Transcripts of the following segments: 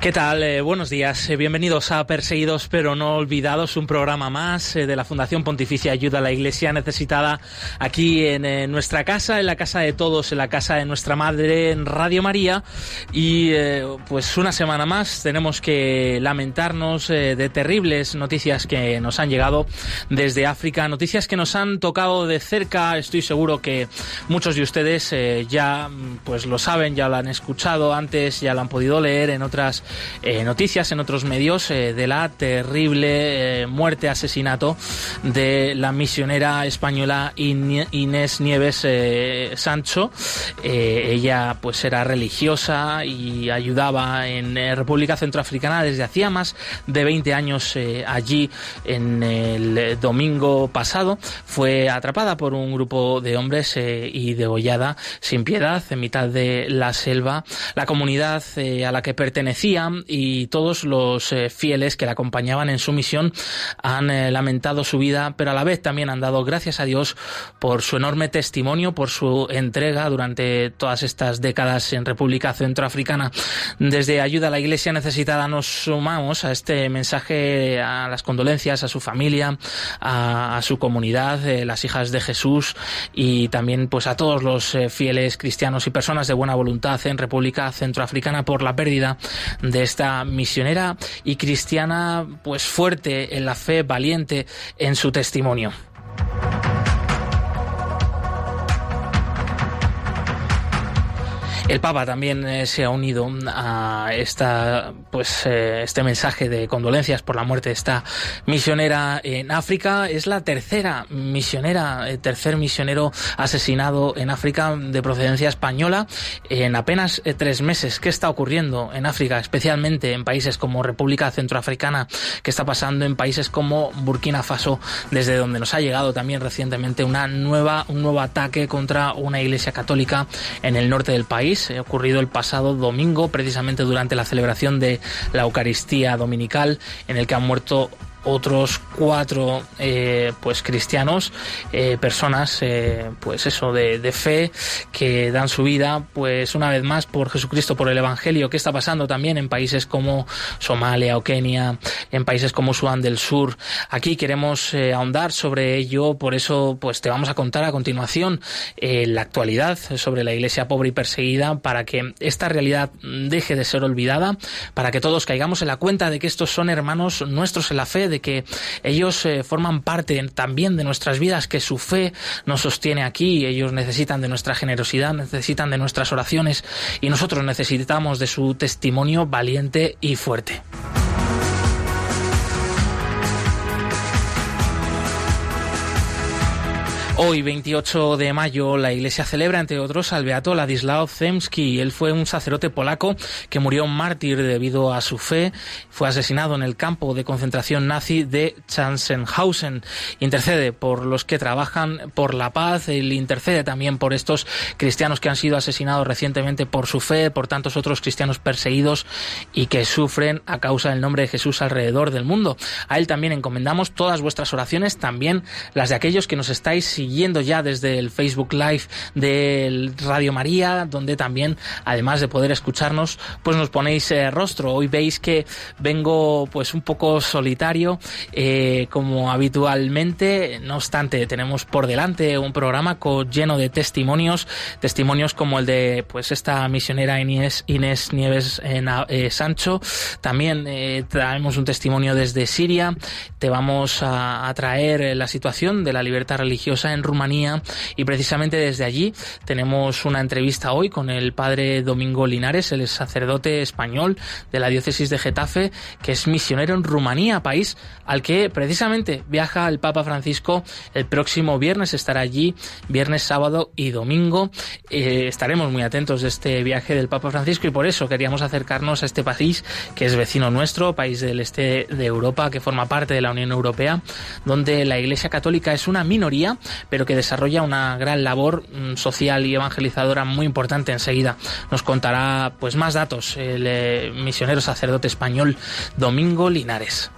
¿Qué tal? Eh, buenos días. Eh, bienvenidos a Perseguidos pero no olvidados, un programa más eh, de la Fundación Pontificia Ayuda a la Iglesia Necesitada aquí en nuestra casa, en la casa de todos, en la casa de nuestra Madre, en Radio María. Y pues una semana más tenemos que lamentarnos de terribles noticias que nos han llegado desde África, noticias que nos han tocado de cerca. Estoy seguro que muchos de ustedes ya pues lo saben, ya lo han escuchado antes, ya lo han podido leer en otras eh, noticias en otros medios eh, de la terrible eh, muerte, asesinato de la misionera española Inés Nieves Sancho. ella pues era religiosa y ayudaba en República Centroafricana desde hacía más de 20 años allí en el domingo pasado. Fue atrapada por un grupo de hombres y degollada sin piedad en mitad de la selva. La comunidad a la que pertenecía y todos los eh, fieles que la acompañaban en su misión han eh, lamentado su vida, pero a la vez también han dado gracias a Dios por su enorme testimonio, por su entrega durante todas estas décadas en República Centroafricana. Desde Ayuda a la Iglesia Necesitada nos sumamos a este mensaje, a las condolencias a su familia, a, su comunidad, eh, las hijas de Jesús y también pues a todos los fieles cristianos y personas de buena voluntad en República Centroafricana por la pérdida de esta misionera y cristiana pues fuerte en la fe, valiente en su testimonio. El Papa también eh, se ha unido a esta, pues, eh, este mensaje de condolencias por la muerte de esta misionera en África. Es la tercera misionera, eh, tercer misionero asesinado en África de procedencia española en apenas tres meses. ¿Qué está ocurriendo en África, especialmente en países como República Centroafricana? ¿Qué está pasando en países como Burkina Faso, desde donde nos ha llegado también recientemente una nueva, un nuevo ataque contra una iglesia católica en el norte del país? Ha ocurrido el pasado domingo, precisamente durante la celebración de la Eucaristía Dominical, en el que han muerto otros cuatro eh, pues cristianos eh, personas eh, pues eso de, fe que dan su vida pues una vez más por Jesucristo por el Evangelio. Que está pasando también en países como Somalia o Kenia en países como Sudán del Sur aquí queremos ahondar sobre ello. Por eso pues te vamos a contar a continuación la actualidad sobre la iglesia pobre y perseguida para que esta realidad deje de ser olvidada para que todos caigamos en la cuenta de que estos son hermanos nuestros en la fe de que ellos eh, forman parte también de nuestras vidas, que su fe nos sostiene aquí, ellos necesitan de nuestra generosidad, necesitan de nuestras oraciones y nosotros necesitamos de su testimonio valiente y fuerte. Hoy, 28 de mayo, la Iglesia celebra, entre otros, al beato Ladislao Zemski. Él fue un sacerdote polaco que murió mártir debido a su fe. Fue asesinado en el campo de concentración nazi de Chansenhausen. Intercede por los que trabajan por la paz. Él intercede también por estos cristianos que han sido asesinados recientemente por su fe, por tantos otros cristianos perseguidos y que sufren a causa del nombre de Jesús alrededor del mundo. A él también encomendamos todas vuestras oraciones, también las de aquellos que nos estáis siguiendo siguiendo ya desde el Facebook Live de Radio María, donde también, además de poder escucharnos, pues nos ponéis eh, rostro. Hoy veis que vengo pues un poco solitario, eh, como habitualmente. No obstante, tenemos por delante un programa lleno de testimonios, testimonios como el de pues esta misionera Inés, Inés Nieves eh, Sancho. También traemos un testimonio desde Siria. Te vamos a, a traer la situación de la libertad religiosa en Rumanía y precisamente desde allí tenemos una entrevista hoy con el padre Domingo Linares, el sacerdote español de la diócesis de Getafe, que es misionero en Rumanía, país al que precisamente viaja el Papa Francisco el próximo viernes, estará allí viernes, sábado y domingo. Eh, estaremos muy atentos de este viaje del Papa Francisco y por eso queríamos acercarnos a este país que es vecino nuestro, país del este de Europa, que forma parte de la Unión Europea, donde la Iglesia Católica es una minoría, pero que desarrolla una gran labor mm, social y evangelizadora muy importante. Enseguida nos contará pues más datos el eh, misionero sacerdote español Domingo Linares.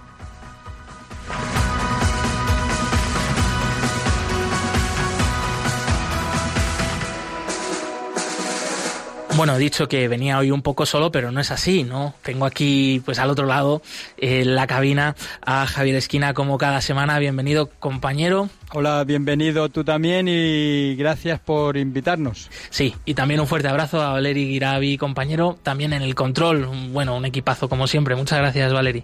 Bueno, he dicho que venía hoy un poco solo, pero no es así, ¿no? Tengo aquí, pues al otro lado, en la cabina, a Javier Esquina, como cada semana. Bienvenido, compañero. Hola, bienvenido tú también y gracias por invitarnos. Sí, y también un fuerte abrazo a Valeri Giravi, compañero, también en el control. Bueno, un equipazo como siempre. Muchas gracias, Valeri.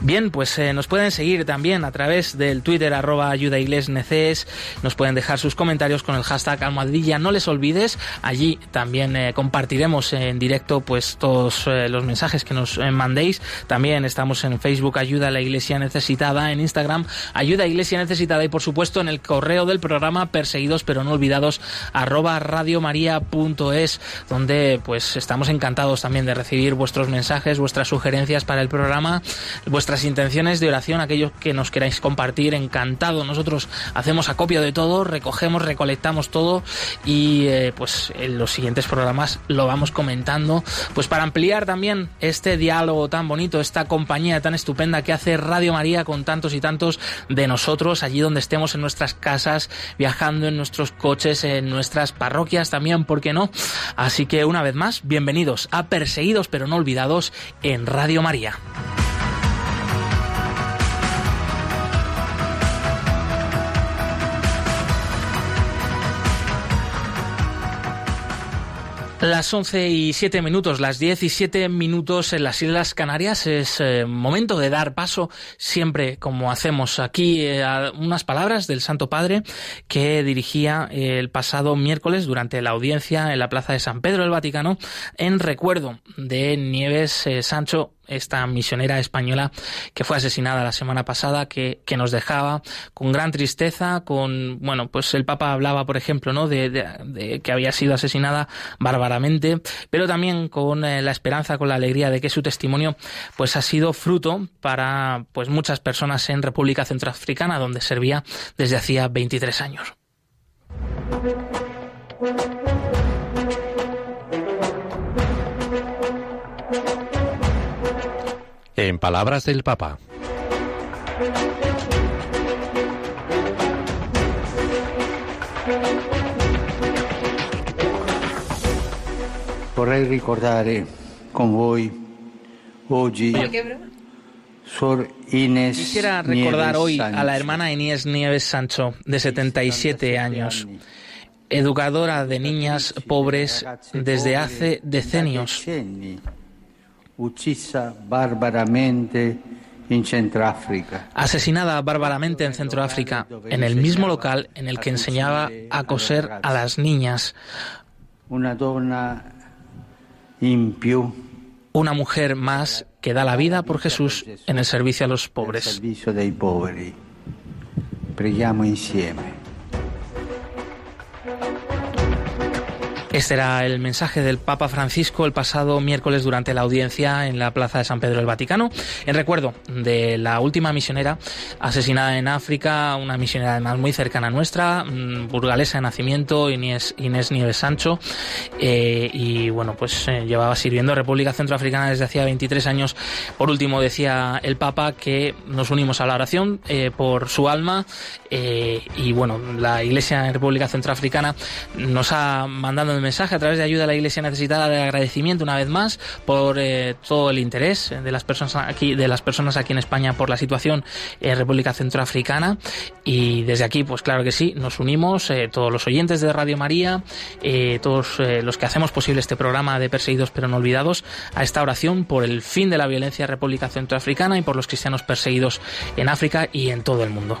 Bien, pues eh, nos pueden seguir también a través del Twitter arroba ayudaiglesneces, nos pueden dejar sus comentarios con el hashtag almohadilla, no les olvides, allí también eh, compartiremos en directo pues todos eh, los mensajes que nos mandéis, también estamos en Facebook Ayuda a la Iglesia Necesitada, en Instagram Ayuda a Iglesia Necesitada y por supuesto en el correo del programa perseguidos pero no olvidados arroba radiomaria.es donde pues estamos encantados también de recibir vuestros mensajes, vuestras sugerencias para el programa vuestras intenciones de oración, aquellos que nos queráis compartir, encantado. Nosotros hacemos acopio de todo, recogemos, recolectamos todo y eh, pues en los siguientes programas lo vamos comentando, pues para ampliar también este diálogo tan bonito, esta compañía tan estupenda que hace Radio María con tantos y tantos de nosotros, allí donde estemos en nuestras casas, viajando en nuestros coches, en nuestras parroquias también, ¿por qué no? Así que una vez más, bienvenidos a Perseguidos pero no olvidados en Radio María. Las 11 y 7 minutos, las 10 y 7 minutos en las Islas Canarias. Es eh, momento de dar paso siempre como hacemos aquí eh, a unas palabras del Santo Padre que dirigía el pasado miércoles durante la audiencia en la Plaza de San Pedro del Vaticano en recuerdo de Nieves eh, Sancho esta misionera española que fue asesinada la semana pasada, que, que, nos dejaba con gran tristeza, con, bueno, pues el Papa hablaba, por ejemplo, ¿no? De, que había sido asesinada bárbaramente, pero también con eh, la esperanza, con la alegría de que su testimonio, pues ha sido fruto para, pues muchas personas en República Centroafricana, donde servía desde hacía 23 años. En palabras del Papa. Vorrei ricordare con voi oggi Sor Inés Quisiera recordar hoy a la hermana Inés Nieves Sancho, de 77 años, educadora de niñas pobres desde hace decenios uccisa barbaramente in Centroafrica. Asesinada bárbaramente en Centroáfrica, en el mismo local en el que enseñaba a coser a las niñas. Una donna in più. Una mujer más que da la vida por Jesús en el servicio a los pobres. Preghiamo insieme. Este era el mensaje del Papa Francisco el pasado miércoles durante la audiencia en la Plaza de San Pedro del Vaticano, en recuerdo de la última misionera asesinada en África, una misionera además muy cercana a nuestra, mm, burgalesa de nacimiento, Inés, Inés Nieves Sancho, eh, y bueno, pues eh, llevaba sirviendo República Centroafricana desde hacía 23 años. Por último, decía el Papa que nos unimos a la oración eh, por su alma, y bueno, la Iglesia en República Centroafricana nos ha mandado el mensaje a través de ayuda a la Iglesia necesitada de agradecimiento una vez más por eh, todo el interés de las personas aquí de las personas aquí en España por la situación en República Centroafricana y desde aquí pues claro que sí nos unimos eh, todos los oyentes de Radio María eh, todos los que hacemos posible este programa de perseguidos pero no olvidados a esta oración por el fin de la violencia en República Centroafricana y por los cristianos perseguidos en África y en todo el mundo.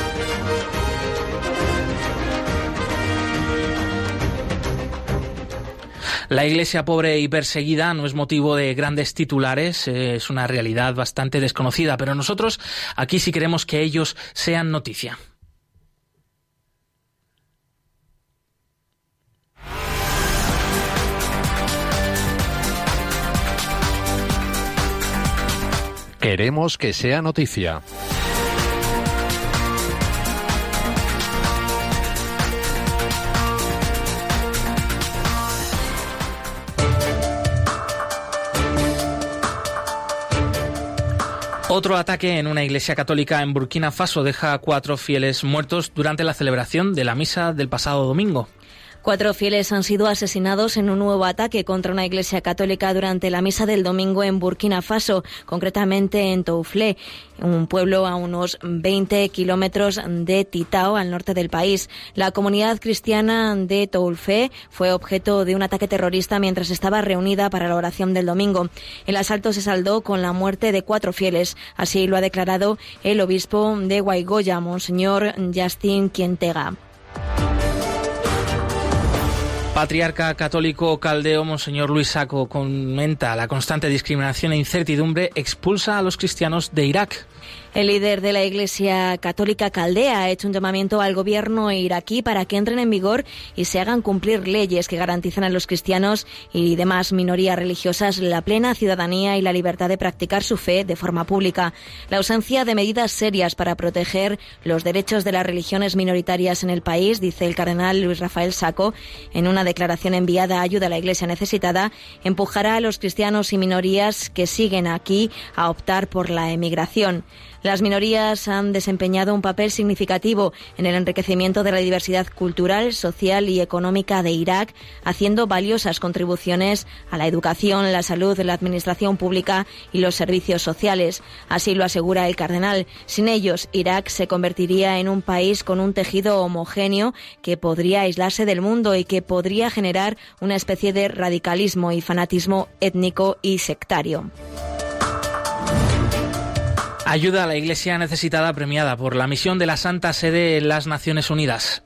La iglesia pobre y perseguida no es motivo de grandes titulares, eh, es una realidad bastante desconocida, pero nosotros aquí sí queremos que ellos sean noticia. Queremos que sea noticia. Otro ataque en una iglesia católica en Burkina Faso deja a cuatro fieles muertos durante la celebración de la misa del pasado domingo. Cuatro fieles han sido asesinados en un nuevo ataque contra una iglesia católica durante la misa del domingo en Burkina Faso, concretamente en Touflé, un pueblo a unos 20 kilómetros de Titao, al norte del país. La comunidad cristiana de Touflé fue objeto de un ataque terrorista mientras estaba reunida para la oración del domingo. El asalto se saldó con la muerte de cuatro fieles. Así lo ha declarado el obispo de Guaygoya, Monseñor Justin Quientega. Patriarca católico caldeo Monseñor Luis Saco comenta la constante discriminación e incertidumbre expulsa a los cristianos de Irak. El líder de la Iglesia Católica Caldea ha hecho un llamamiento al gobierno iraquí para que entren en vigor y se hagan cumplir leyes que garanticen a los cristianos y demás minorías religiosas la plena ciudadanía y la libertad de practicar su fe de forma pública. La ausencia de medidas serias para proteger los derechos de las religiones minoritarias en el país, dice el cardenal Luis Rafael Saco, en una declaración enviada a ayuda a la Iglesia necesitada, empujará a los cristianos y minorías que siguen aquí a optar por la emigración. Las minorías han desempeñado un papel significativo en el enriquecimiento de la diversidad cultural, social y económica de Irak, haciendo valiosas contribuciones a la educación, la salud, la administración pública y los servicios sociales. Así lo asegura el cardenal. Sin ellos, Irak se convertiría en un país con un tejido homogéneo que podría aislarse del mundo y que podría generar una especie de radicalismo y fanatismo étnico y sectario. Ayuda a la Iglesia necesitada premiada por la misión de la Santa Sede en las Naciones Unidas.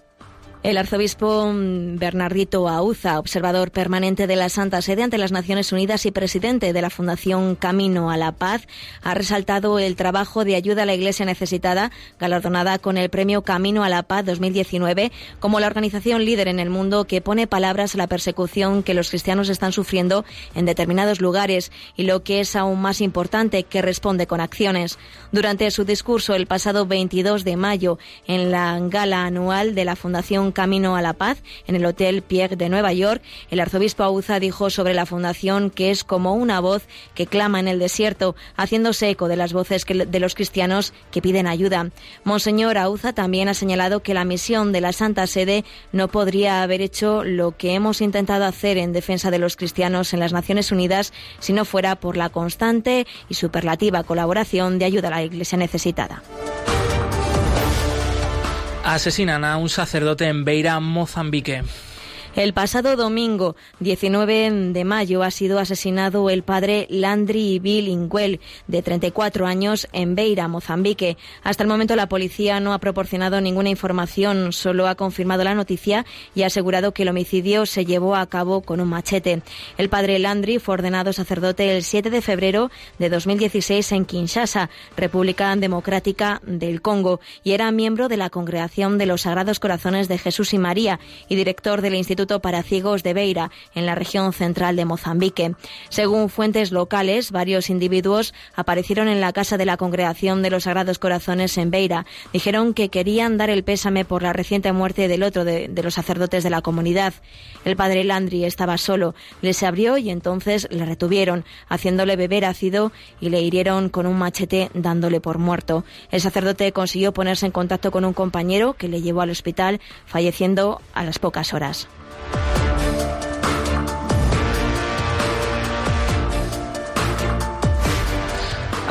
El arzobispo Bernardito Auza, observador permanente de la Santa Sede ante las Naciones Unidas y presidente de la Fundación Camino a la Paz, ha resaltado el trabajo de ayuda a la Iglesia necesitada, galardonada con el premio Camino a la Paz 2019, como la organización líder en el mundo que pone palabras a la persecución que los cristianos están sufriendo en determinados lugares y lo que es aún más importante, que responde con acciones. Durante su discurso el pasado 22 de mayo en la gala anual de la Fundación camino a la paz en el Hotel Pierre de Nueva York, el arzobispo Auza dijo sobre la fundación que es como una voz que clama en el desierto, haciéndose eco de las voces de los cristianos que piden ayuda. Monseñor Auza también ha señalado que la misión de la Santa Sede no podría haber hecho lo que hemos intentado hacer en defensa de los cristianos en las Naciones Unidas si no fuera por la constante y superlativa colaboración de ayuda a la Iglesia necesitada. Asesinan a un sacerdote en Beira, Mozambique. El pasado domingo 19 de mayo ha sido asesinado el padre Landry Bilinguel, de 34 años, en Beira, Mozambique. Hasta el momento la policía no ha proporcionado ninguna información, solo ha confirmado la noticia y ha asegurado que el homicidio se llevó a cabo con un machete. El padre Landry fue ordenado sacerdote el 7 de febrero de 2016 en Kinshasa, República Democrática del Congo, y era miembro de la Congregación de los Sagrados Corazones de Jesús y María y director del Instituto para Ciegos de Beira, en la región central de Mozambique. Según fuentes locales, varios individuos aparecieron en la casa de la Congregación de los Sagrados Corazones en Beira. Dijeron que querían dar el pésame por la reciente muerte del otro de, de los sacerdotes de la comunidad. El padre Landry estaba solo. Les abrió y entonces le retuvieron, haciéndole beber ácido y le hirieron con un machete dándole por muerto. El sacerdote consiguió ponerse en contacto con un compañero que le llevó al hospital, falleciendo a las pocas horas.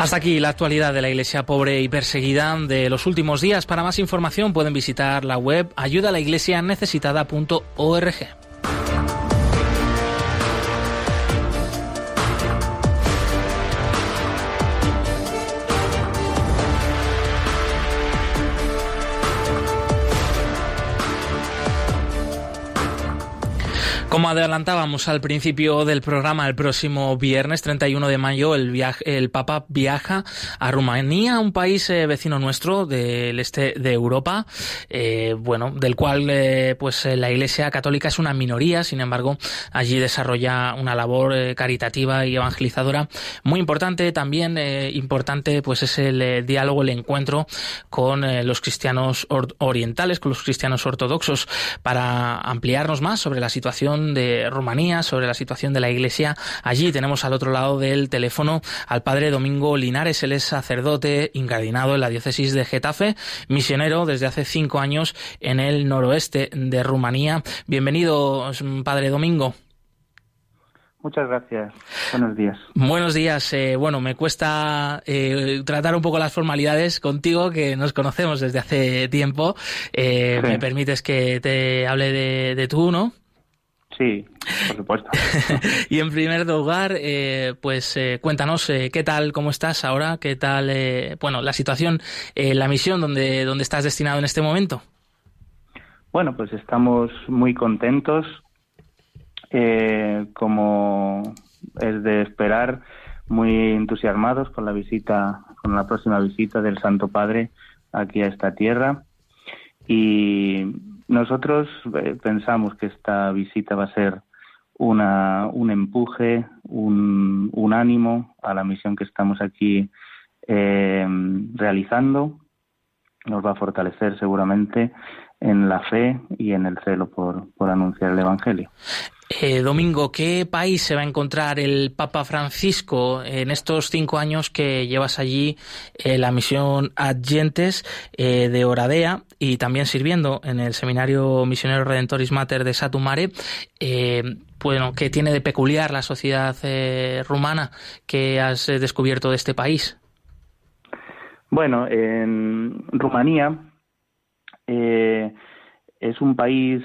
Hasta aquí la actualidad de la Iglesia pobre y perseguida de los últimos días. Para más información pueden visitar la web ayudalaiglesianecesitada.org. Como adelantábamos al principio del programa, el próximo viernes 31 de mayo el, el Papa viaja a Rumanía, un país eh, vecino nuestro del este de Europa, eh, bueno, del cual eh, pues la Iglesia Católica es una minoría, sin embargo, allí desarrolla una labor caritativa y evangelizadora muy importante. También importante pues es el diálogo, el encuentro con los cristianos orientales, con los cristianos ortodoxos, para ampliarnos más sobre la situación de Rumanía, sobre la situación de la Iglesia. Allí tenemos al otro lado del teléfono al padre Domingo Linares. Él es sacerdote incardinado en la diócesis de Getafe, misionero desde hace cinco años en el noroeste de Rumanía. Bienvenido, padre Domingo. Muchas gracias. Buenos días. Buenos días. Eh, bueno, me cuesta eh, tratar un poco las formalidades contigo, que nos conocemos desde hace tiempo. Eh, me permites que te hable de, de tú, ¿no? Sí, por supuesto. y en primer lugar, eh, pues eh, cuéntanos eh, qué tal, cómo estás ahora, qué tal, bueno, la situación, la misión donde, donde estás destinado en este momento. Bueno, pues estamos muy contentos, como es de esperar, muy entusiasmados con la visita, con la próxima visita del Santo Padre aquí a esta tierra y nosotros eh, pensamos que esta visita va a ser una, un empuje, un, un ánimo a la misión que estamos aquí eh, realizando. Nos va a fortalecer seguramente en la fe y en el celo por, por anunciar el Evangelio. Eh, Domingo, ¿qué país se va a encontrar el Papa Francisco en estos cinco años que llevas allí eh, la misión Adyentes eh, de Oradea y también sirviendo en el Seminario Misionero Redentoris Mater de Satumare? bueno, ¿qué tiene de peculiar la sociedad rumana que has descubierto de este país? Bueno, en Rumanía es un país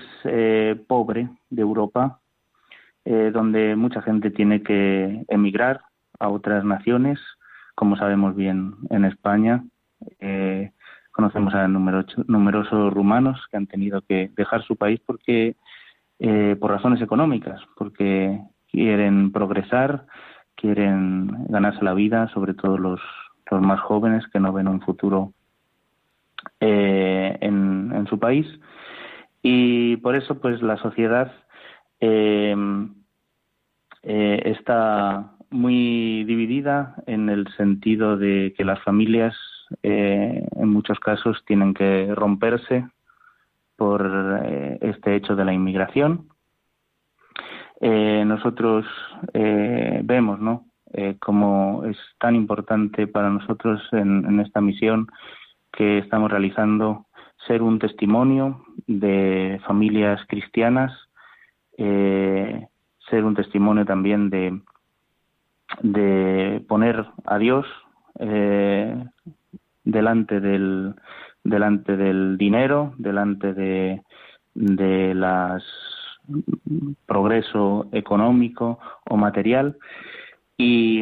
pobre de Europa, eh, donde mucha gente tiene que emigrar a otras naciones, como sabemos bien en España. Eh, conocemos a numerosos rumanos que han tenido que dejar su país porque eh, por razones económicas, porque quieren progresar, quieren ganarse la vida, sobre todo los, los más jóvenes que no ven un futuro en, en, su país. Y por eso, pues la sociedad eh, eh, está muy dividida en el sentido de que las familias eh, en muchos casos tienen que romperse por eh, este hecho de la inmigración. nosotros vemos, ¿no? como es tan importante para nosotros en, esta misión que estamos realizando ser un testimonio de familias cristianas eh, ser un testimonio también de, de poner a Dios eh, delante del delante del dinero, delante de, de las progreso económico o material y,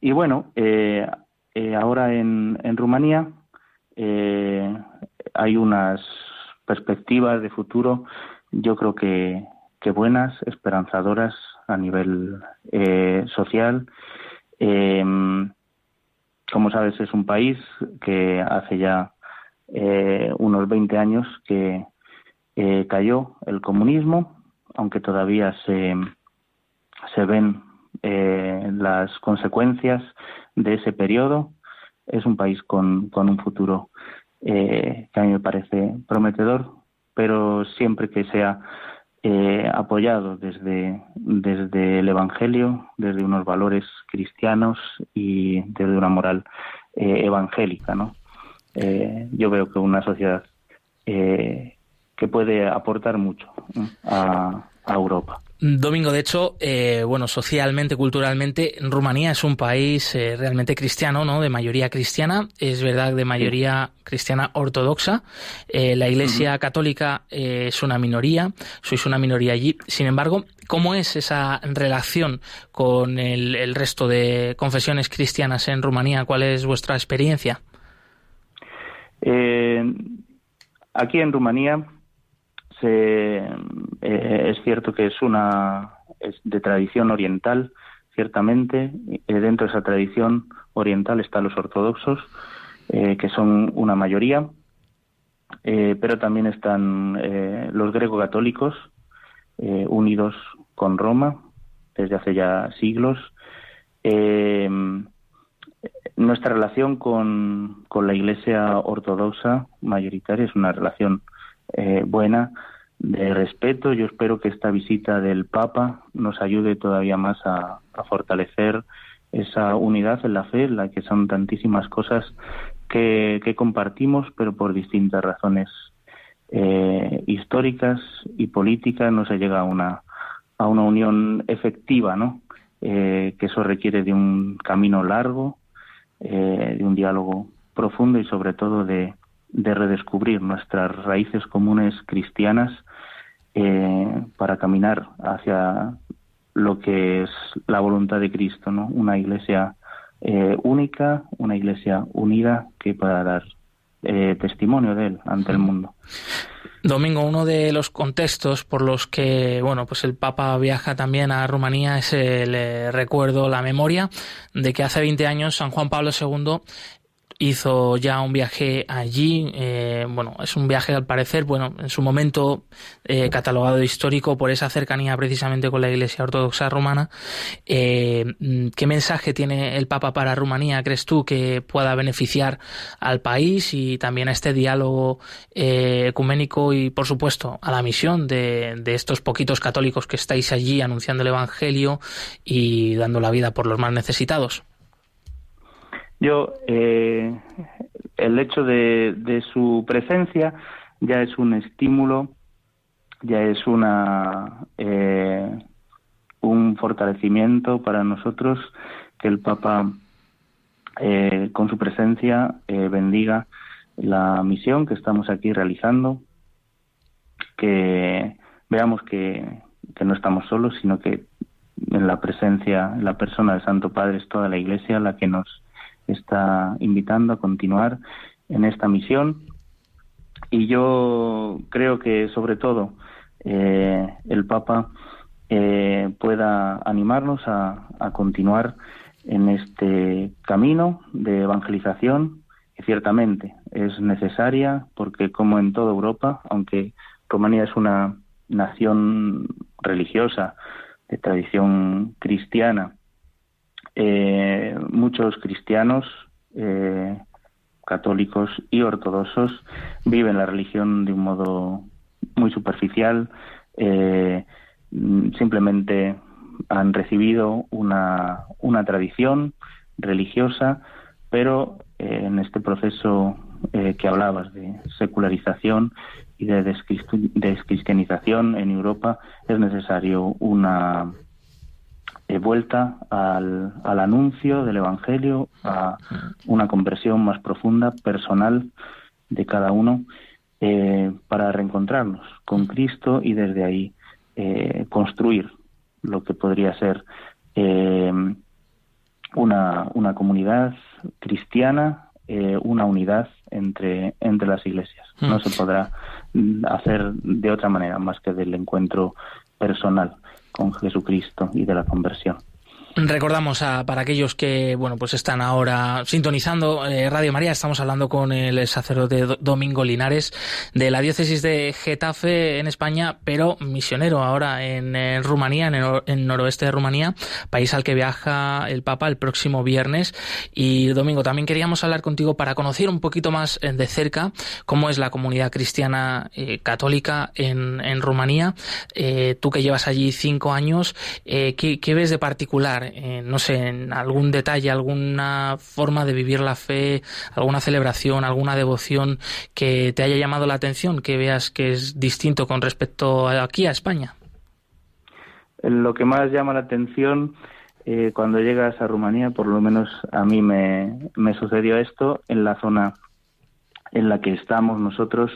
y bueno eh, eh, ahora en, en Rumanía hay unas perspectivas de futuro yo creo que, buenas, esperanzadoras a nivel eh, social. Como sabes, es un país que hace ya eh, unos 20 años que eh, cayó el comunismo, aunque todavía se, se ven las consecuencias de ese periodo. Es un país con, con un futuro que a mí me parece prometedor, pero siempre que sea eh, apoyado desde, desde el Evangelio, desde unos valores cristianos y desde una moral eh, evangélica. ¿no? Eh, yo veo que una sociedad que puede aportar mucho a, Europa. Domingo, de hecho, eh, bueno, socialmente, culturalmente, Rumanía es un país eh, realmente cristiano, ¿no? De mayoría cristiana, es verdad, de mayoría cristiana ortodoxa. Eh, la Iglesia Católica es una minoría, sois una minoría allí. Sin embargo, ¿cómo es esa relación con el, resto de confesiones cristianas en Rumanía? ¿Cuál es vuestra experiencia? aquí en Rumanía eh, es cierto que es una es de tradición oriental, ciertamente. dentro de esa tradición oriental están los ortodoxos, eh, que son una mayoría, eh, pero también están los greco-católicos, unidos con Roma desde hace ya siglos. nuestra relación con, con la Iglesia ortodoxa mayoritaria es una relación eh, buena de respeto. Yo espero que esta visita del Papa nos ayude todavía más a, fortalecer esa unidad en la fe, en la que son tantísimas cosas que, compartimos, pero por distintas razones eh, históricas y políticas no se llega a una, a una unión efectiva, ¿no? Eh, que eso requiere de un camino largo, de un diálogo profundo y sobre todo de, de redescubrir nuestras raíces comunes cristianas eh, para caminar hacia lo que es la voluntad de Cristo, ¿no? Una iglesia eh, única, una iglesia unida que pueda dar eh, testimonio de él ante el mundo. Domingo, uno de los contextos por los que bueno, pues el Papa viaja también a Rumanía es el recuerdo, la memoria de que hace 20 años San Juan Pablo II hizo ya un viaje allí. Eh, bueno, es un viaje al parecer, bueno, en su momento eh, catalogado histórico por esa cercanía precisamente con la Iglesia Ortodoxa Romana. Eh, ¿Qué mensaje tiene el Papa para Rumanía, crees tú, que pueda beneficiar al país y también a este diálogo ecuménico y, por supuesto, a la misión de estos poquitos católicos que estáis allí anunciando el Evangelio y dando la vida por los más necesitados? Yo, eh, el hecho de, su presencia ya es un estímulo, ya es una eh, un fortalecimiento para nosotros que el Papa eh, con su presencia bendiga la misión que estamos aquí realizando, que veamos que, que no estamos solos, sino que en la presencia, en la persona del Santo Padre es toda la Iglesia la que nos está invitando a continuar en esta misión. Y yo creo que sobre todo eh, el Papa eh, pueda animarnos a, continuar en este camino de evangelización que ciertamente es necesaria porque como en toda Europa, aunque Rumanía es una nación religiosa de tradición cristiana eh, muchos cristianos, eh, católicos y ortodoxos viven la religión de un modo muy superficial, eh, simplemente han recibido una, una tradición religiosa, pero en este proceso que hablabas de secularización y de descristianización en Europa es necesario una eh, vuelta al, al, anuncio del Evangelio, a una conversión más profunda, personal de cada uno, eh, para reencontrarnos con Cristo y desde ahí eh, construir lo que podría ser una, una comunidad cristiana, una unidad entre, entre las iglesias. No se podrá hacer de otra manera más que del encuentro personal con Jesucristo y de la conversión. Recordamos a, para aquellos que bueno pues están ahora sintonizando eh, Radio María, estamos hablando con el sacerdote Domingo Linares de la diócesis de Getafe en España, pero misionero ahora en, Rumanía, en el noroeste de Rumanía, país al que viaja el Papa el próximo viernes. Y Domingo, también queríamos hablar contigo para conocer un poquito más eh, de cerca cómo es la comunidad cristiana eh, católica en, en Rumanía. tú que llevas allí cinco años, ¿qué, ¿qué ves de particular? No sé, en algún detalle, alguna forma de vivir la fe, alguna celebración, alguna devoción que te haya llamado la atención, que veas que es distinto con respecto a aquí a España? lo que más llama la atención eh, cuando llegas a Rumanía, por lo menos a mí me, sucedió esto en la zona en la que estamos nosotros,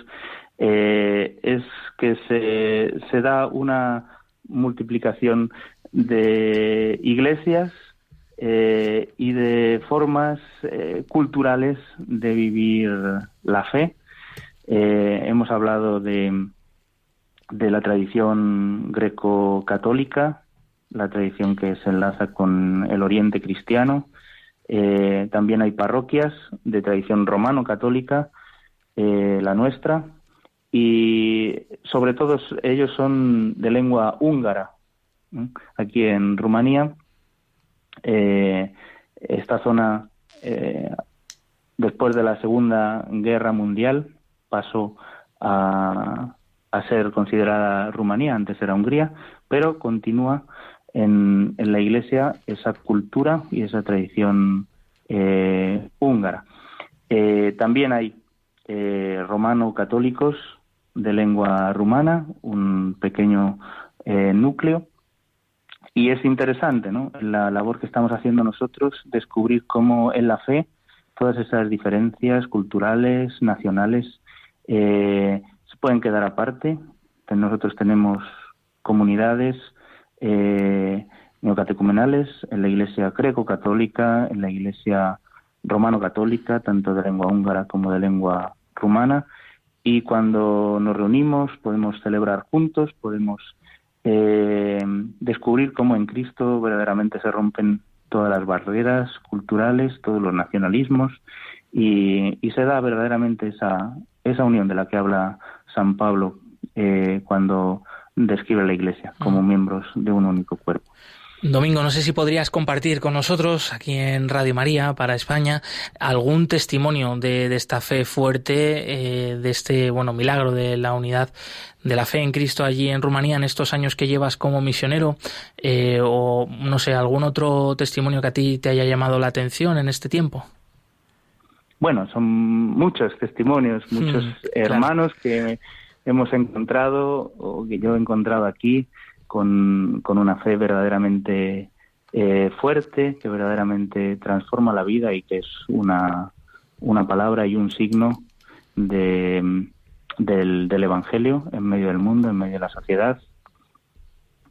eh, es que se, se da una multiplicación de iglesias eh, y de formas culturales de vivir la fe. hemos hablado de, de la tradición greco-católica, la tradición que se enlaza con el Oriente cristiano. Eh, también hay parroquias de tradición romano-católica, eh, la nuestra, y sobre todo ellos son de lengua húngara. Aquí en Rumanía, eh, esta zona, después de la Segunda Guerra Mundial, pasó a, a ser considerada Rumanía, antes era Hungría, pero continúa en, la Iglesia esa cultura y esa tradición eh, húngara. Eh, también hay eh, romano-católicos de lengua rumana, un pequeño núcleo, y es interesante, ¿no? La labor que estamos haciendo nosotros, descubrir cómo en la fe todas esas diferencias culturales, nacionales, se pueden quedar aparte. Nosotros tenemos comunidades eh, neocatecumenales en la Iglesia greco-católica, en la Iglesia romano-católica, tanto de lengua húngara como de lengua rumana. Y cuando nos reunimos podemos celebrar juntos, podemos eh, descubrir cómo en Cristo verdaderamente se rompen todas las barreras culturales, todos los nacionalismos y, se da verdaderamente esa, esa unión de la que habla San Pablo eh, cuando describe la Iglesia como miembros de un único cuerpo. Domingo, no sé si podrías compartir con nosotros aquí en Radio María para España algún testimonio de, esta fe fuerte, eh, de este bueno milagro de la unidad de la fe en Cristo allí en Rumanía en estos años que llevas como misionero, eh, o no sé algún otro testimonio que a ti te haya llamado la atención en este tiempo. Bueno, son muchos testimonios, muchos hmm, hermanos que hemos encontrado, o que yo he encontrado aquí, con, con una fe verdaderamente eh, fuerte, que verdaderamente transforma la vida y que es una, una palabra y un signo de, del, del, Evangelio en medio del mundo, en medio de la sociedad.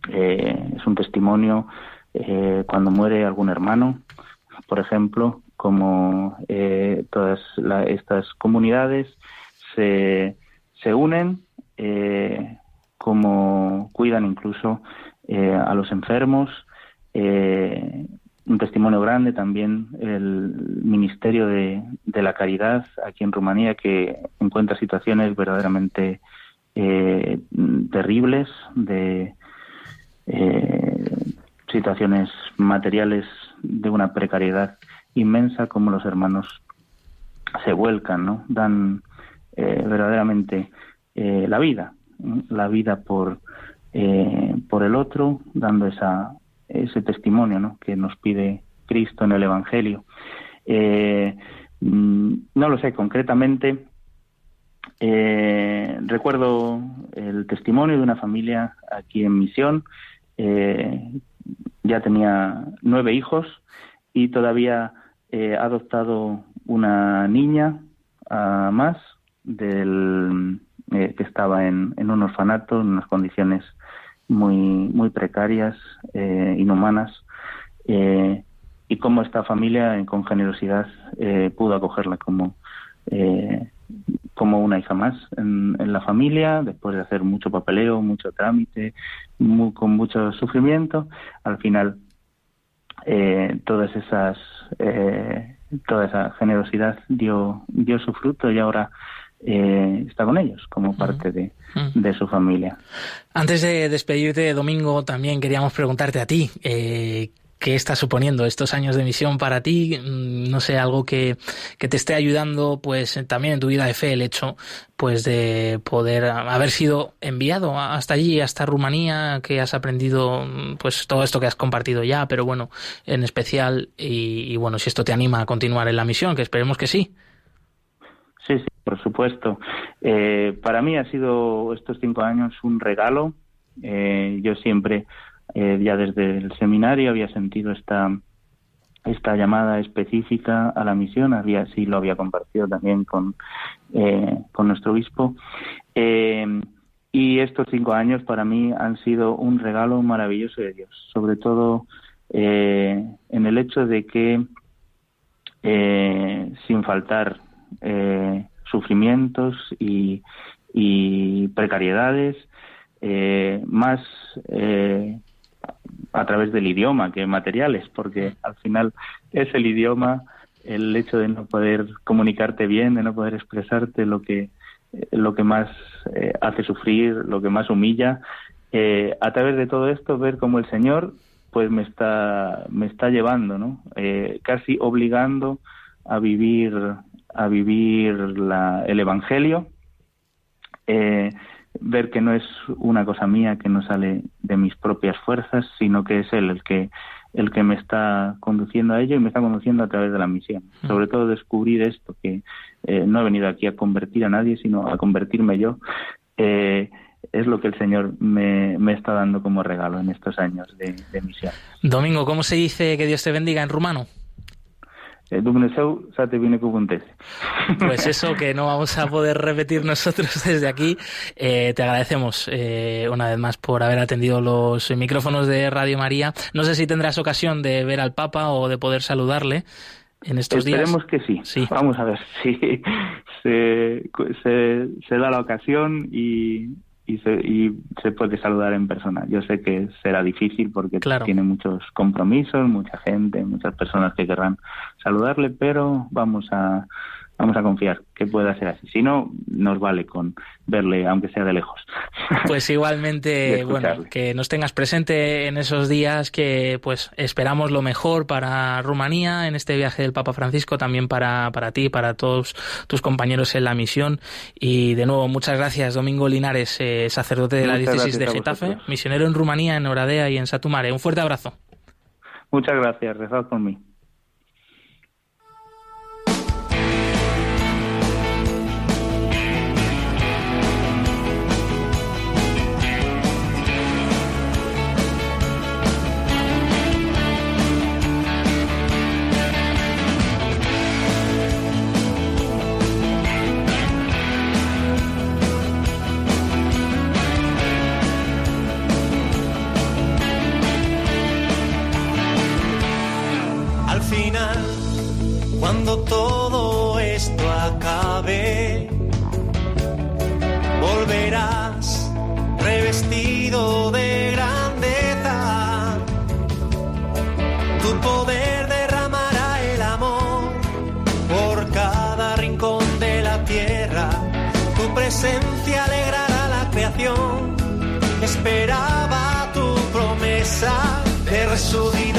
Eh, es un testimonio eh, cuando muere algún hermano, por ejemplo, como todas estas comunidades se, se unen eh, como cuidan incluso eh, a los enfermos. Eh, un testimonio grande también el Ministerio de, la Caridad aquí en Rumanía que encuentra situaciones verdaderamente terribles de situaciones materiales de una precariedad inmensa como los hermanos se vuelcan, ¿no? Dan verdaderamente eh, la vida, la vida por, eh, por el otro, dando esa, ese testimonio ¿no? que nos pide Cristo en el Evangelio. Eh, mm, no lo sé concretamente. recuerdo el testimonio de una familia aquí en Misión. ya tenía nueve hijos y todavía ha adoptado una niña ah, más del, eh, que estaba en, un orfanato en unas condiciones muy, muy precarias, eh, inhumanas, eh, y cómo esta familia, con generosidad, pudo acogerla como, como una hija más en, la familia, después de hacer mucho papeleo, mucho trámite, con mucho sufrimiento. Al final, todas esas, toda esa generosidad dio, dio su fruto y ahora eh, está con ellos como parte de, su familia. Antes de despedirte, Domingo, también queríamos preguntarte a ti. Eh, ¿Qué está suponiendo estos años de misión para ti? Mm, no sé, algo que, te esté ayudando, pues también en tu vida de fe, el hecho, pues de poder haber sido enviado hasta allí, hasta Rumanía, que has aprendido, pues todo esto que has compartido ya, pero bueno, en especial, y, y bueno, si esto te anima a continuar en la misión, que esperemos que sí. Sí, sí, por supuesto. Eh, para mí ha sido estos cinco años un regalo. Eh, yo siempre eh, ya desde el seminario había sentido esta esta llamada específica a la misión, había sí lo había compartido también con, eh, con nuestro obispo. Eh, y estos cinco años para mí han sido un regalo maravilloso de Dios, sobre todo eh, en el hecho de que sin faltar sufrimientos y, precariedades, más a través del idioma que materiales, porque al final es el idioma, el hecho de no poder comunicarte bien, de no poder expresarte lo que eh, lo que más eh, hace sufrir, lo que más humilla. Eh, a través de todo esto ver cómo el Señor pues me está me está llevando, ¿no? casi obligando a vivir a vivir la, el Evangelio. Eh, ver que no es una cosa mía que no sale de mis propias fuerzas, sino que es él el que el que me está conduciendo a ello y me está conduciendo a través de la misión. Mm. Sobre todo descubrir esto, que eh, no he venido aquí a convertir a nadie, sino a convertirme yo. Eh, es lo que el Señor me, me, está dando como regalo en estos años de, de misión. Domingo, ¿cómo se dice que Dios te bendiga en rumano? Eh, pues eso que no vamos a poder repetir nosotros desde aquí. Eh, te agradecemos eh, una vez más por haber atendido los micrófonos de Radio María. No sé si tendrás ocasión de ver al Papa o de poder saludarle en estos días. Esperemos que sí. sí. Vamos a ver si se, se, se da la ocasión y, y se, y se puede saludar en persona. Yo sé que será difícil porque tiene muchos compromisos, mucha gente, muchas personas que querrán saludarle, pero vamos a vamos a confiar que pueda ser así. Si no, nos vale con verle, aunque sea de lejos. Pues igualmente, bueno, que nos tengas presente en esos días, que pues esperamos lo mejor para Rumanía en este viaje del Papa Francisco, también para, para ti, para todos tus compañeros en la misión. Y de nuevo, muchas gracias, Domingo Linares, eh, sacerdote de la diócesis de Getafe, misionero en Rumanía, en Oradea y en Satumare. Un fuerte abrazo. Muchas gracias, rezad por mí. final, cuando todo esto acabe, volverás revestido de grandeza. Tu poder derramará el amor por cada rincón de la tierra. Tu presencia alegrará la creación. Esperaba tu promesa de resucitar.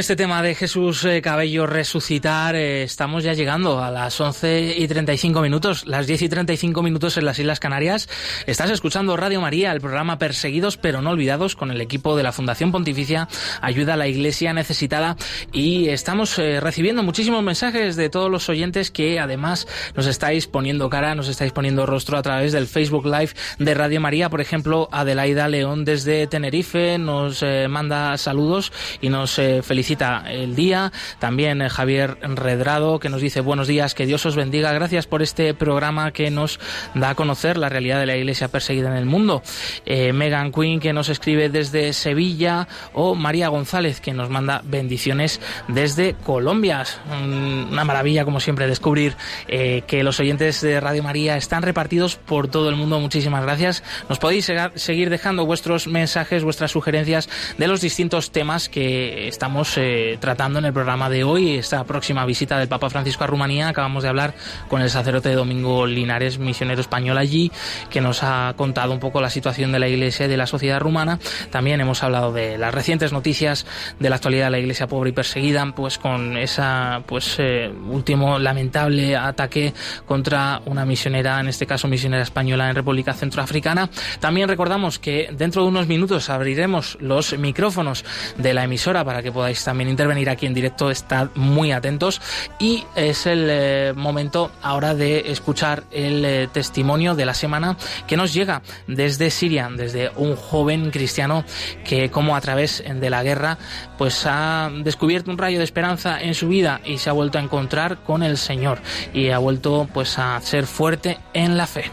este tema de Jesús eh, Cabello resucitar, eh, estamos ya llegando a las 11 y 35 minutos, las 10 y 35 minutos en las Islas Canarias. Estás escuchando Radio María, el programa Perseguidos pero no olvidados con el equipo de la Fundación Pontificia Ayuda a la Iglesia Necesitada y estamos eh, recibiendo muchísimos mensajes de todos los oyentes que además nos estáis poniendo cara, nos estáis poniendo rostro a través del Facebook Live de Radio María. Por ejemplo, Adelaida León desde Tenerife nos manda saludos y nos felicita el día. También Javier Redrado, que nos dice buenos días, que Dios os bendiga. Gracias por este programa que nos da a conocer la realidad de la iglesia perseguida en el mundo. Megan Quinn, que nos escribe desde Sevilla. O María González, que nos manda bendiciones desde Colombia. Una maravilla, como siempre, descubrir que los oyentes de Radio María están repartidos por todo el mundo. Muchísimas gracias. Nos podéis seguir dejando vuestros mensajes, vuestras sugerencias de los distintos temas que estamos eh, tratando en el programa de hoy. Esta próxima visita del Papa Francisco a Rumanía. Acabamos de hablar con el sacerdote Domingo Linares, misionero español allí, que nos ha contado un poco la situación de la Iglesia y de la sociedad rumana. También hemos hablado de las recientes noticias de la actualidad de la Iglesia pobre y perseguida, pues con esa pues eh, último lamentable ataque contra una misionera, en este caso misionera española en República Centroafricana. También recordamos que dentro de unos minutos abriremos los micrófonos de la emisora para que podáis también intervenir aquí en directo. Estad muy atentos y es el eh, momento ahora de escuchar el eh, testimonio de la semana que nos llega desde Siria, desde un joven cristiano que como a través de la guerra pues ha descubierto un rayo de esperanza en su vida y se ha vuelto a encontrar con el Señor y ha vuelto pues a ser fuerte en la fe.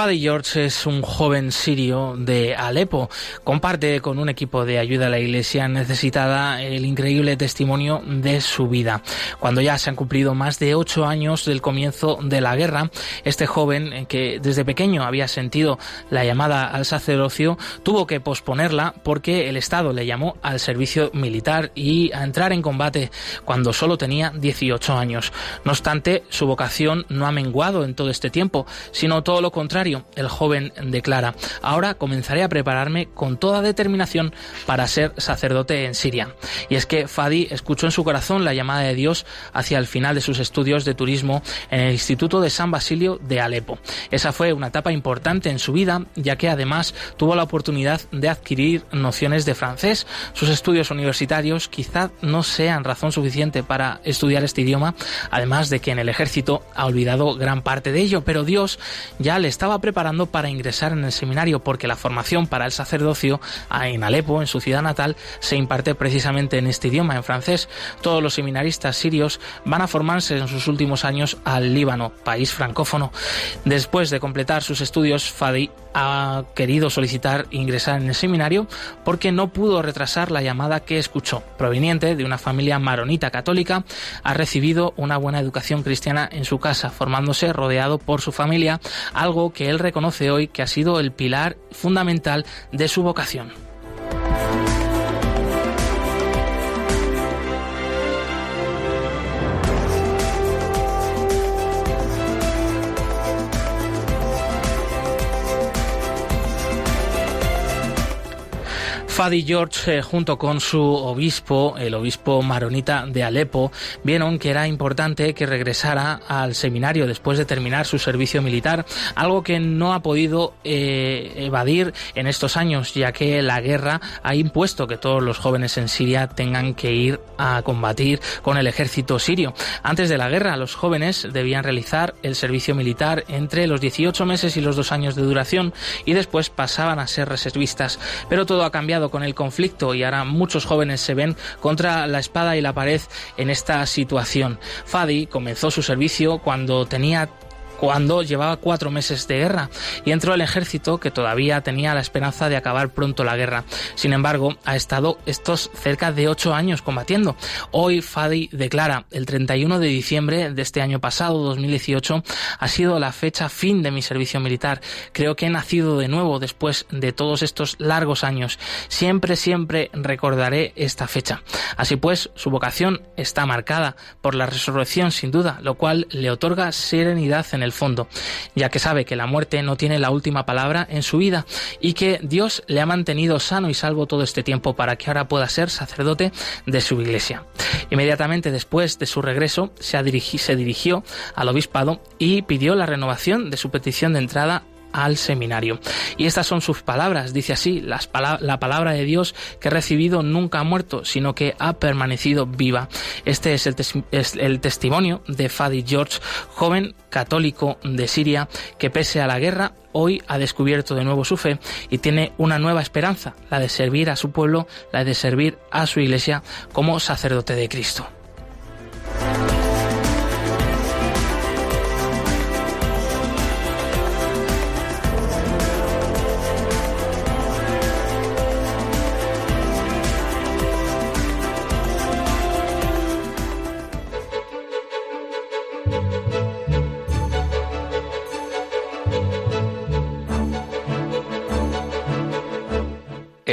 Fadi George es un joven sirio de Alepo. Comparte con un equipo de ayuda a la iglesia necesitada el increíble testimonio de su vida. Cuando ya se han cumplido más de ocho años del comienzo de la guerra, este joven, eh, que desde pequeño había sentido la llamada al sacerdocio, tuvo que posponerla porque el Estado le llamó al servicio militar y a entrar en combate cuando solo tenía 18 años. No obstante, su vocación no ha menguado en todo este tiempo, sino todo lo contrario el joven declara, ahora comenzaré a prepararme con toda determinación para ser sacerdote en Siria. Y es que Fadi escuchó en su corazón la llamada de Dios hacia el final de sus estudios de turismo en el Instituto de San Basilio de Alepo. Esa fue una etapa importante en su vida, ya que además tuvo la oportunidad de adquirir nociones de francés. Sus estudios universitarios quizá no sean razón suficiente para estudiar este idioma, además de que en el ejército ha olvidado gran parte de ello, pero Dios ya le estaba preparando para ingresar en el seminario porque la formación para el sacerdocio en Alepo, en su ciudad natal, se imparte precisamente en este idioma, en francés. Todos los seminaristas sirios van a formarse en sus últimos años al Líbano, país francófono. Después de completar sus estudios, Fadi ha querido solicitar ingresar en el seminario porque no pudo retrasar la llamada que escuchó. Proveniente de una familia maronita católica, ha recibido una buena educación cristiana en su casa, formándose rodeado por su familia, algo que él reconoce hoy que ha sido el pilar fundamental de su vocación. Fadi George, eh, junto con su obispo, el obispo maronita de Alepo, vieron que era importante que regresara al seminario después de terminar su servicio militar, algo que no ha podido eh, evadir en estos años, ya que la guerra ha impuesto que todos los jóvenes en Siria tengan que ir a combatir con el ejército sirio. Antes de la guerra, los jóvenes debían realizar el servicio militar entre los 18 meses y los dos años de duración y después pasaban a ser reservistas. Pero todo ha cambiado con el conflicto y ahora muchos jóvenes se ven contra la espada y la pared en esta situación. Fadi comenzó su servicio cuando tenía cuando llevaba cuatro meses de guerra y entró al ejército que todavía tenía la esperanza de acabar pronto la guerra. Sin embargo, ha estado estos cerca de ocho años combatiendo. Hoy Fadi declara, el 31 de diciembre de este año pasado, 2018, ha sido la fecha fin de mi servicio militar. Creo que he nacido de nuevo después de todos estos largos años. Siempre, siempre recordaré esta fecha. Así pues, su vocación está marcada por la resurrección sin duda, lo cual le otorga serenidad en el fondo, ya que sabe que la muerte no tiene la última palabra en su vida y que Dios le ha mantenido sano y salvo todo este tiempo para que ahora pueda ser sacerdote de su iglesia. Inmediatamente después de su regreso se, se dirigió al obispado y pidió la renovación de su petición de entrada al seminario. Y estas son sus palabras, dice así, las la palabra de Dios que he recibido nunca ha muerto, sino que ha permanecido viva. Este es el, es el testimonio de Fadi George, joven católico de Siria, que pese a la guerra, hoy ha descubierto de nuevo su fe y tiene una nueva esperanza, la de servir a su pueblo, la de servir a su iglesia como sacerdote de Cristo.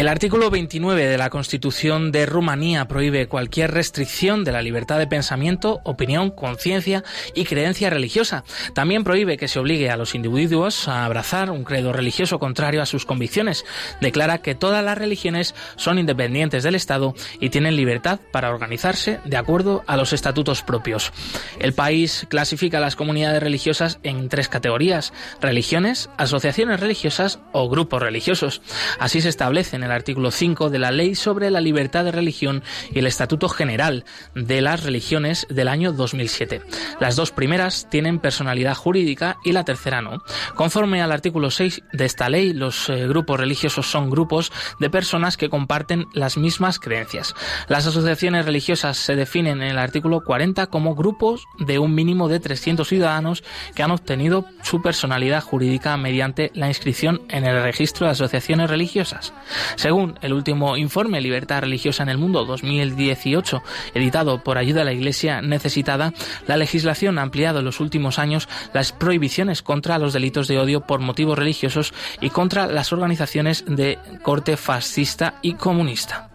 El artículo 29 de la Constitución de Rumanía prohíbe cualquier restricción de la libertad de pensamiento, opinión, conciencia y creencia religiosa. También prohíbe que se obligue a los individuos a abrazar un credo religioso contrario a sus convicciones. Declara que todas las religiones son independientes del Estado y tienen libertad para organizarse de acuerdo a los estatutos propios. El país clasifica a las comunidades religiosas en tres categorías, religiones, asociaciones religiosas o grupos religiosos. Así se establecen en el artículo 5 de la Ley sobre la Libertad de Religión y el Estatuto General de las Religiones del año 2007. Las dos primeras tienen personalidad jurídica y la tercera no. Conforme al artículo 6 de esta ley, los eh, grupos religiosos son grupos de personas que comparten las mismas creencias. Las asociaciones religiosas se definen en el artículo 40 como grupos de un mínimo de 300 ciudadanos que han obtenido su personalidad jurídica mediante la inscripción en el registro de asociaciones religiosas. Según el último informe Libertad Religiosa en el Mundo 2018, editado por Ayuda a la Iglesia Necesitada, la legislación ha ampliado en los últimos años las prohibiciones contra los delitos de odio por motivos religiosos y contra las organizaciones de corte fascista y comunista.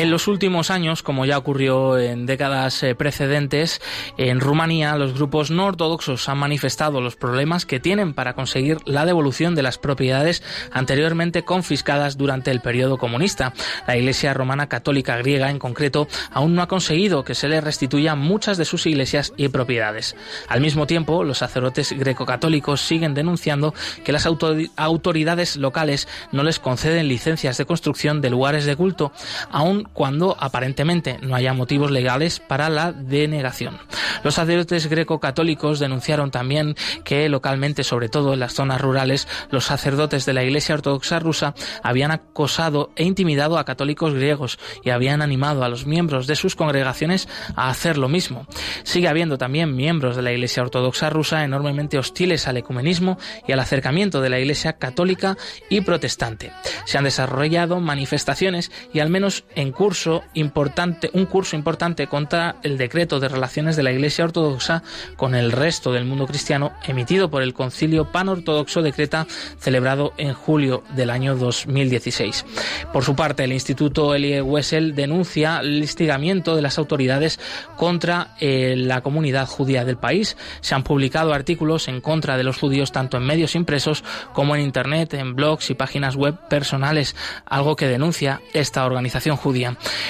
En los últimos años, como ya ocurrió en décadas eh, precedentes, en Rumanía los grupos no ortodoxos han manifestado los problemas que tienen para conseguir la devolución de las propiedades anteriormente confiscadas durante el periodo comunista. La Iglesia Romana Católica Griega, en concreto, aún no ha conseguido que se le restituyan muchas de sus iglesias y propiedades. Al mismo tiempo, los sacerdotes greco-católicos siguen denunciando que las autoridades locales no les conceden licencias de construcción de lugares de culto, aún cuando aparentemente no haya motivos legales para la denegación. Los sacerdotes greco-católicos denunciaron también que localmente, sobre todo en las zonas rurales, los sacerdotes de la Iglesia Ortodoxa rusa habían acosado e intimidado a católicos griegos y habían animado a los miembros de sus congregaciones a hacer lo mismo. Sigue habiendo también miembros de la Iglesia Ortodoxa rusa enormemente hostiles al ecumenismo y al acercamiento de la Iglesia católica y protestante. Se han desarrollado manifestaciones y al menos en curso importante, un curso importante contra el decreto de relaciones de la Iglesia Ortodoxa con el resto del mundo cristiano, emitido por el Concilio Panortodoxo de Creta, celebrado en julio del año 2016. Por su parte, el Instituto Elie Wessel denuncia el instigamiento de las autoridades contra eh, la comunidad judía del país. Se han publicado artículos en contra de los judíos tanto en medios impresos como en Internet, en blogs y páginas web personales, algo que denuncia esta organización judía.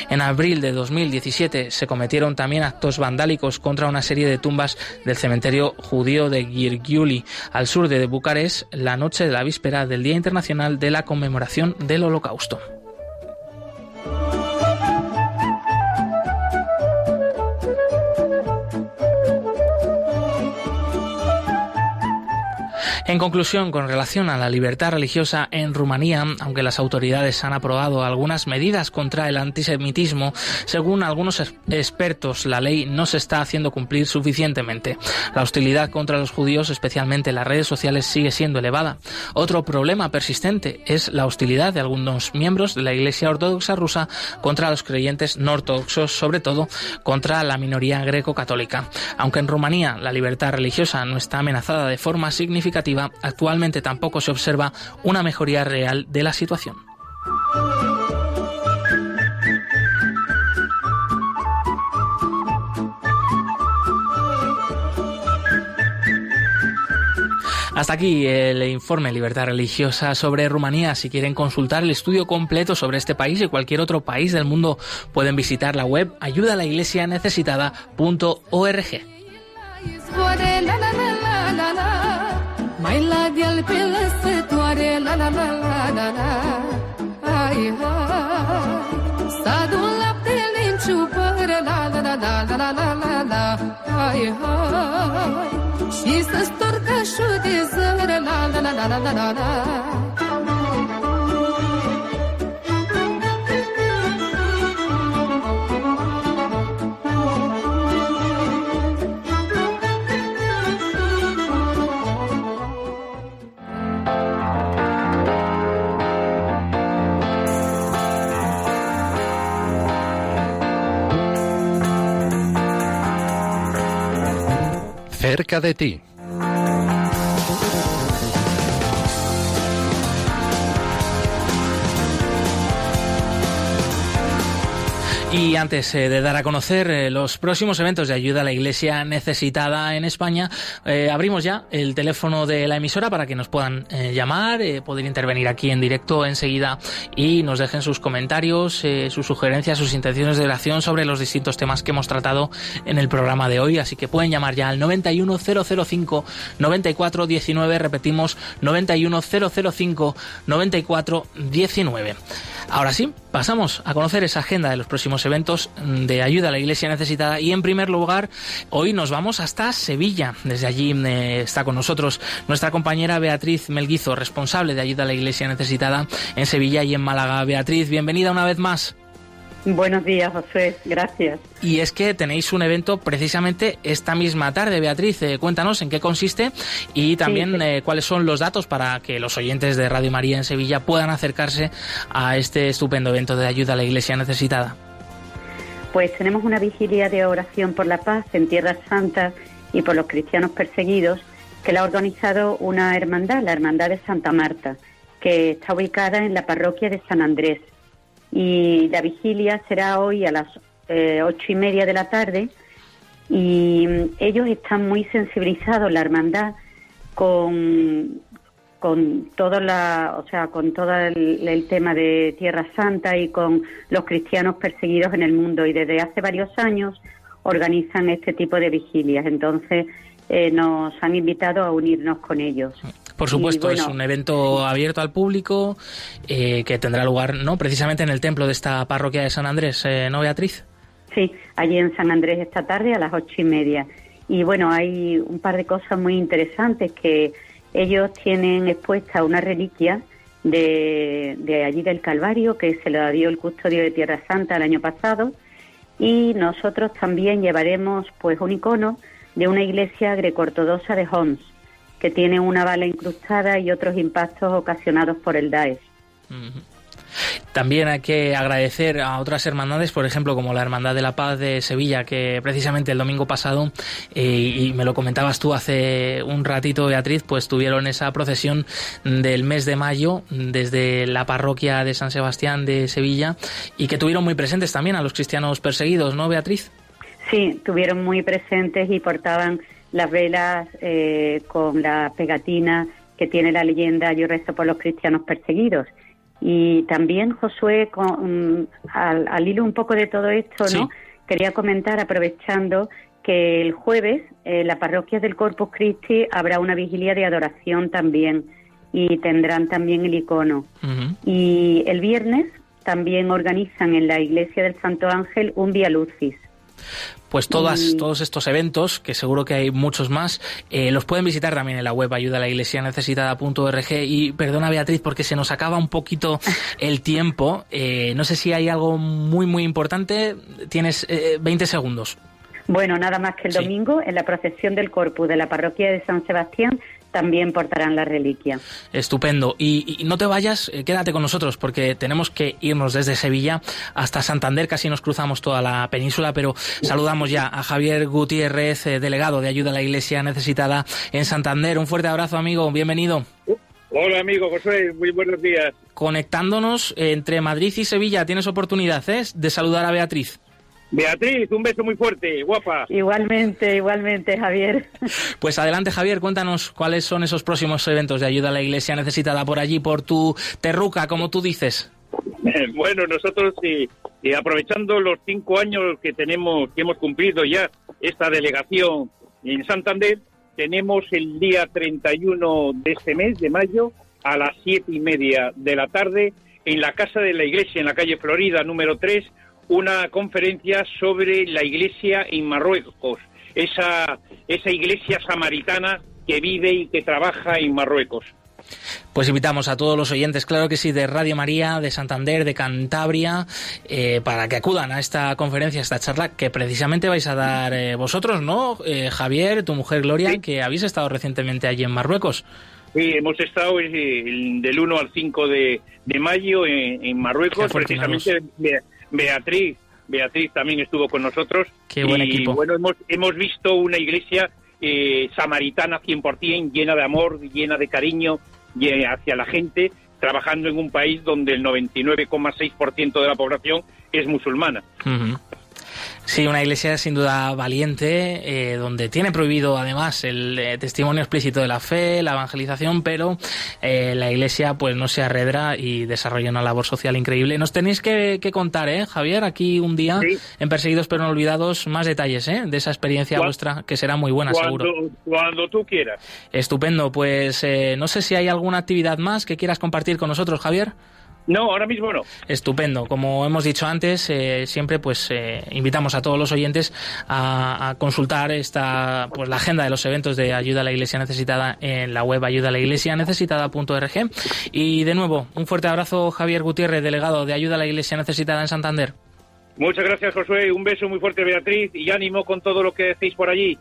En abril de 2017 se cometieron también actos vandálicos contra una serie de tumbas del cementerio judío de Girgiuli, al sur de Bucarest, la noche de la víspera del Día Internacional de la Conmemoración del Holocausto. En conclusión, con relación a la libertad religiosa en Rumanía, aunque las autoridades han aprobado algunas medidas contra el antisemitismo, según algunos expertos, la ley no se está haciendo cumplir suficientemente. La hostilidad contra los judíos, especialmente en las redes sociales, sigue siendo elevada. Otro problema persistente es la hostilidad de algunos miembros de la Iglesia Ortodoxa rusa contra los creyentes no ortodoxos, sobre todo contra la minoría greco-católica. Aunque en Rumanía la libertad religiosa no está amenazada de forma significativa, actualmente tampoco se observa una mejoría real de la situación. Hasta aquí el informe Libertad Religiosa sobre Rumanía. Si quieren consultar el estudio completo sobre este país y cualquier otro país del mundo, pueden visitar la web ayudalaiglesianecesitada.org. Mai la de-al pe lăsătoare, la la la la la la Hai, hai Să adun laptele în ciupără, la la la la la la la la la Hai, hai Și să storc de zără, la la la la la la la la cerca de ti. Y antes eh, de dar a conocer eh, los próximos eventos de ayuda a la Iglesia necesitada en España, eh, abrimos ya el teléfono de la emisora para que nos puedan llamar, poder intervenir aquí en directo enseguida y nos dejen sus comentarios, sus sugerencias, sus intenciones de oración sobre los distintos temas que hemos tratado en el programa de hoy. Así que pueden llamar ya al 91005 9419, repetimos 91005 9419. Ahora sí, pasamos a conocer esa agenda de los próximos eventos de ayuda a la Iglesia necesitada y en primer lugar hoy nos vamos hasta Sevilla. Desde allí eh, está con nosotros nuestra compañera Beatriz Melguizo, responsable de ayuda a la Iglesia necesitada en Sevilla y en Málaga. Beatriz, bienvenida una vez más. Buenos días, José. Gracias. Y es que tenéis un evento precisamente esta misma tarde, Beatriz. Eh, cuéntanos en qué consiste y también eh, cuáles son los datos para que los oyentes de Radio María en Sevilla puedan acercarse a este estupendo evento de ayuda a la Iglesia necesitada. Pues tenemos una vigilia de oración por la paz en Tierra Santa y por los cristianos perseguidos que la ha organizado una hermandad, la Hermandad de Santa Marta, que está ubicada en la parroquia de San Andrés. Y la vigilia será hoy a las eh, ocho y media de la tarde. Y mm, ellos están muy sensibilizados la hermandad con con todo la o sea con todo el, tema de Tierra Santa y con los cristianos perseguidos en el mundo. Y desde hace varios años organizan este tipo de vigilias. Entonces eh, nos han invitado a unirnos con ellos. Por supuesto, es un evento abierto al público eh, que tendrá lugar no precisamente en el templo de esta parroquia de San Andrés, eh, ¿no, Beatriz? Sí, allí en San Andrés esta tarde a las ocho y media. Y bueno, hay un par de cosas muy interesantes que ellos tienen expuesta una reliquia de, de allí del Calvario que se lo dio el custodio de Tierra Santa el año pasado y nosotros también llevaremos pues un icono de una iglesia greco-ortodoxa de Homs que tiene una bala incrustada y otros impactos ocasionados por el Daesh. También hay que agradecer a otras hermandades, por ejemplo, como la Hermandad de la Paz de Sevilla, que precisamente el domingo pasado, eh, y me lo comentabas tú hace un ratito, Beatriz, pues tuvieron esa procesión del mes de mayo desde la parroquia de San Sebastián de Sevilla y que tuvieron muy presentes también a los cristianos perseguidos, ¿no, Beatriz? Sí, tuvieron muy presentes y portaban las velas eh, con la pegatina que tiene la leyenda Yo rezo por los cristianos perseguidos. Y también, Josué, con, al, hilo un poco de todo esto, ¿no? Quería comentar, aprovechando, que el jueves en la parroquia del Corpus Christi habrá una vigilia de adoración también y tendrán también el icono. Y el viernes también organizan en la iglesia del Santo Ángel un Via Lucis pues todas, todos estos eventos, que seguro que hay muchos más, eh, los pueden visitar también en la web ayuda a la iglesia necesitada.org. Y perdona Beatriz, porque se nos acaba un poquito el tiempo. Eh, no sé si hay algo muy, muy importante. Tienes 20 eh, segundos. Bueno, nada más que el domingo, en la procesión del Corpus de la parroquia de San Sebastián, también portarán la reliquia. Estupendo. Y, no te vayas, eh, quédate con nosotros, porque tenemos que irnos desde Sevilla hasta Santander, casi nos cruzamos toda la península, pero saludamos ya a Javier Gutiérrez, eh, delegado de Ayuda a la Iglesia Necesitada en Santander. Un fuerte abrazo, amigo, bienvenido. Hola, amigo José, muy buenos días. Conectándonos entre Madrid y Sevilla, tienes oportunidad ¿eh? de saludar a Beatriz. Beatriz, un beso muy fuerte, guapa. Igualmente, igualmente, Javier. Pues adelante, Javier, cuéntanos cuáles son esos próximos eventos de ayuda a la iglesia necesitada por allí, por tu terruca, como tú dices. Bueno, nosotros y, aprovechando los cinco años que tenemos, que hemos cumplido ya esta delegación en Santander, tenemos el día 31 de este mes, de mayo, a las siete y media de la tarde, en la Casa de la Iglesia, en la calle Florida, número 3, una conferencia sobre la iglesia en Marruecos, esa, esa iglesia samaritana que vive y que trabaja en Marruecos. Pues invitamos a todos los oyentes, claro que sí, de Radio María, de Santander, de Cantabria, eh, para que acudan a esta conferencia, a esta charla que precisamente vais a dar eh, vosotros, ¿no? Eh, Javier, tu mujer Gloria, que habéis estado recientemente allí en Marruecos. Sí, hemos estado del 1 al 5 de, mayo en, Marruecos, precisamente Beatriz, Beatriz también estuvo con nosotros. Qué buen y, Bueno, hemos, hemos visto una iglesia eh, samaritana 100%, llena de amor, llena de cariño hacia la gente, trabajando en un país donde el 99,6% de la población es musulmana. Sí, una iglesia sin duda valiente, eh, donde tiene prohibido además el eh, testimonio explícito de la fe, la evangelización, pero eh, la iglesia pues no se arredra y desarrolla una labor social increíble. Nos tenéis que, contar, ¿eh, Javier, aquí un día en Perseguidos pero no olvidados, más detalles ¿eh? de esa experiencia vuestra, que será muy buena, cuando, seguro. Cuando tú quieras. Estupendo, pues no sé si hay alguna actividad más que quieras compartir con nosotros, Javier. No, ahora mismo no. Estupendo. Como hemos dicho antes, eh, siempre pues eh, invitamos a todos los oyentes a, consultar esta pues la agenda de los eventos de ayuda a la Iglesia necesitada en la web ayuda a la Iglesia necesitada.org. Y de nuevo, un fuerte abrazo Javier Gutiérrez, delegado de ayuda a la Iglesia necesitada en Santander. Muchas gracias, Josué. Un beso muy fuerte, Beatriz, y ánimo con todo lo que decís por allí.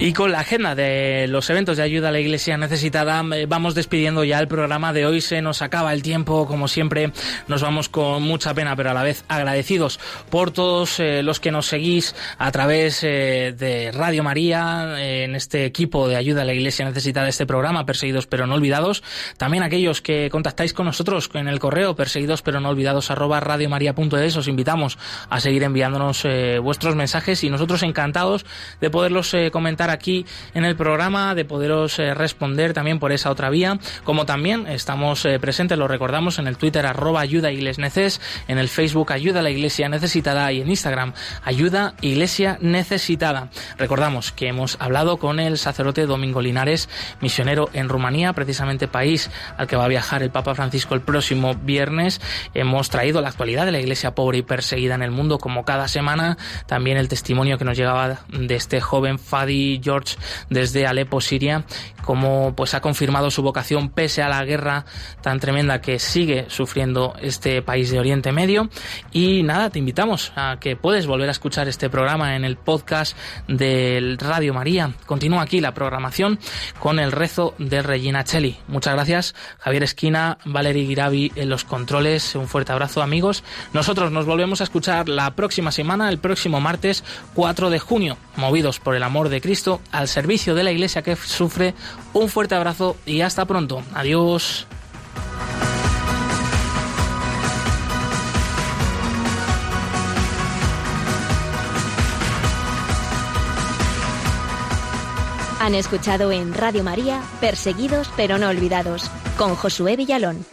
Y con la agenda de los eventos de ayuda a la Iglesia necesitada, eh, vamos despidiendo ya el programa de hoy. Se nos acaba el tiempo, como siempre. Nos vamos con mucha pena, pero a la vez agradecidos por todos eh, los que nos seguís a través eh, de Radio María, en este equipo de ayuda a la Iglesia necesitada, este programa, Perseguidos pero no olvidados. También aquellos que contactáis con nosotros en el correo, perseguidos pero no olvidados, arroba radiomaria.es. Os invitamos a seguir enviándonos vuestros mensajes y nosotros encantados de poderlos comentar aquí en el programa, de poderos eh, responder también por esa otra vía, como también estamos eh, presentes, lo recordamos, en el Twitter arroba ayuda neces, en el Facebook ayuda a la iglesia necesitada y en Instagram ayuda iglesia necesitada. Recordamos que hemos hablado con el sacerdote Domingo Linares, misionero en Rumanía, precisamente país al que va a viajar el Papa Francisco el próximo viernes. Hemos traído la actualidad de la iglesia pobre y perseguida en el mundo como cada semana, también el testimonio que nos llegaba de este joven Fadi George desde Alepo, Siria, como pues ha confirmado su vocación pese a la guerra tan tremenda que sigue sufriendo este país de Oriente Medio. Y nada, te invitamos a que puedes volver a escuchar este programa en el podcast del Radio María. Continúa aquí la programación con el rezo de Regina Cheli. Muchas gracias, Javier Esquina, Valery Giravi en los controles. Un fuerte abrazo, amigos. Nosotros nos volvemos a escuchar la próxima semana, el próximo martes 4 de junio, movidos por el amor de Al servicio de la Iglesia que sufre. Un fuerte abrazo y hasta pronto. Adiós. Han escuchado en Radio María Perseguidos pero no olvidados con Josué Villalón.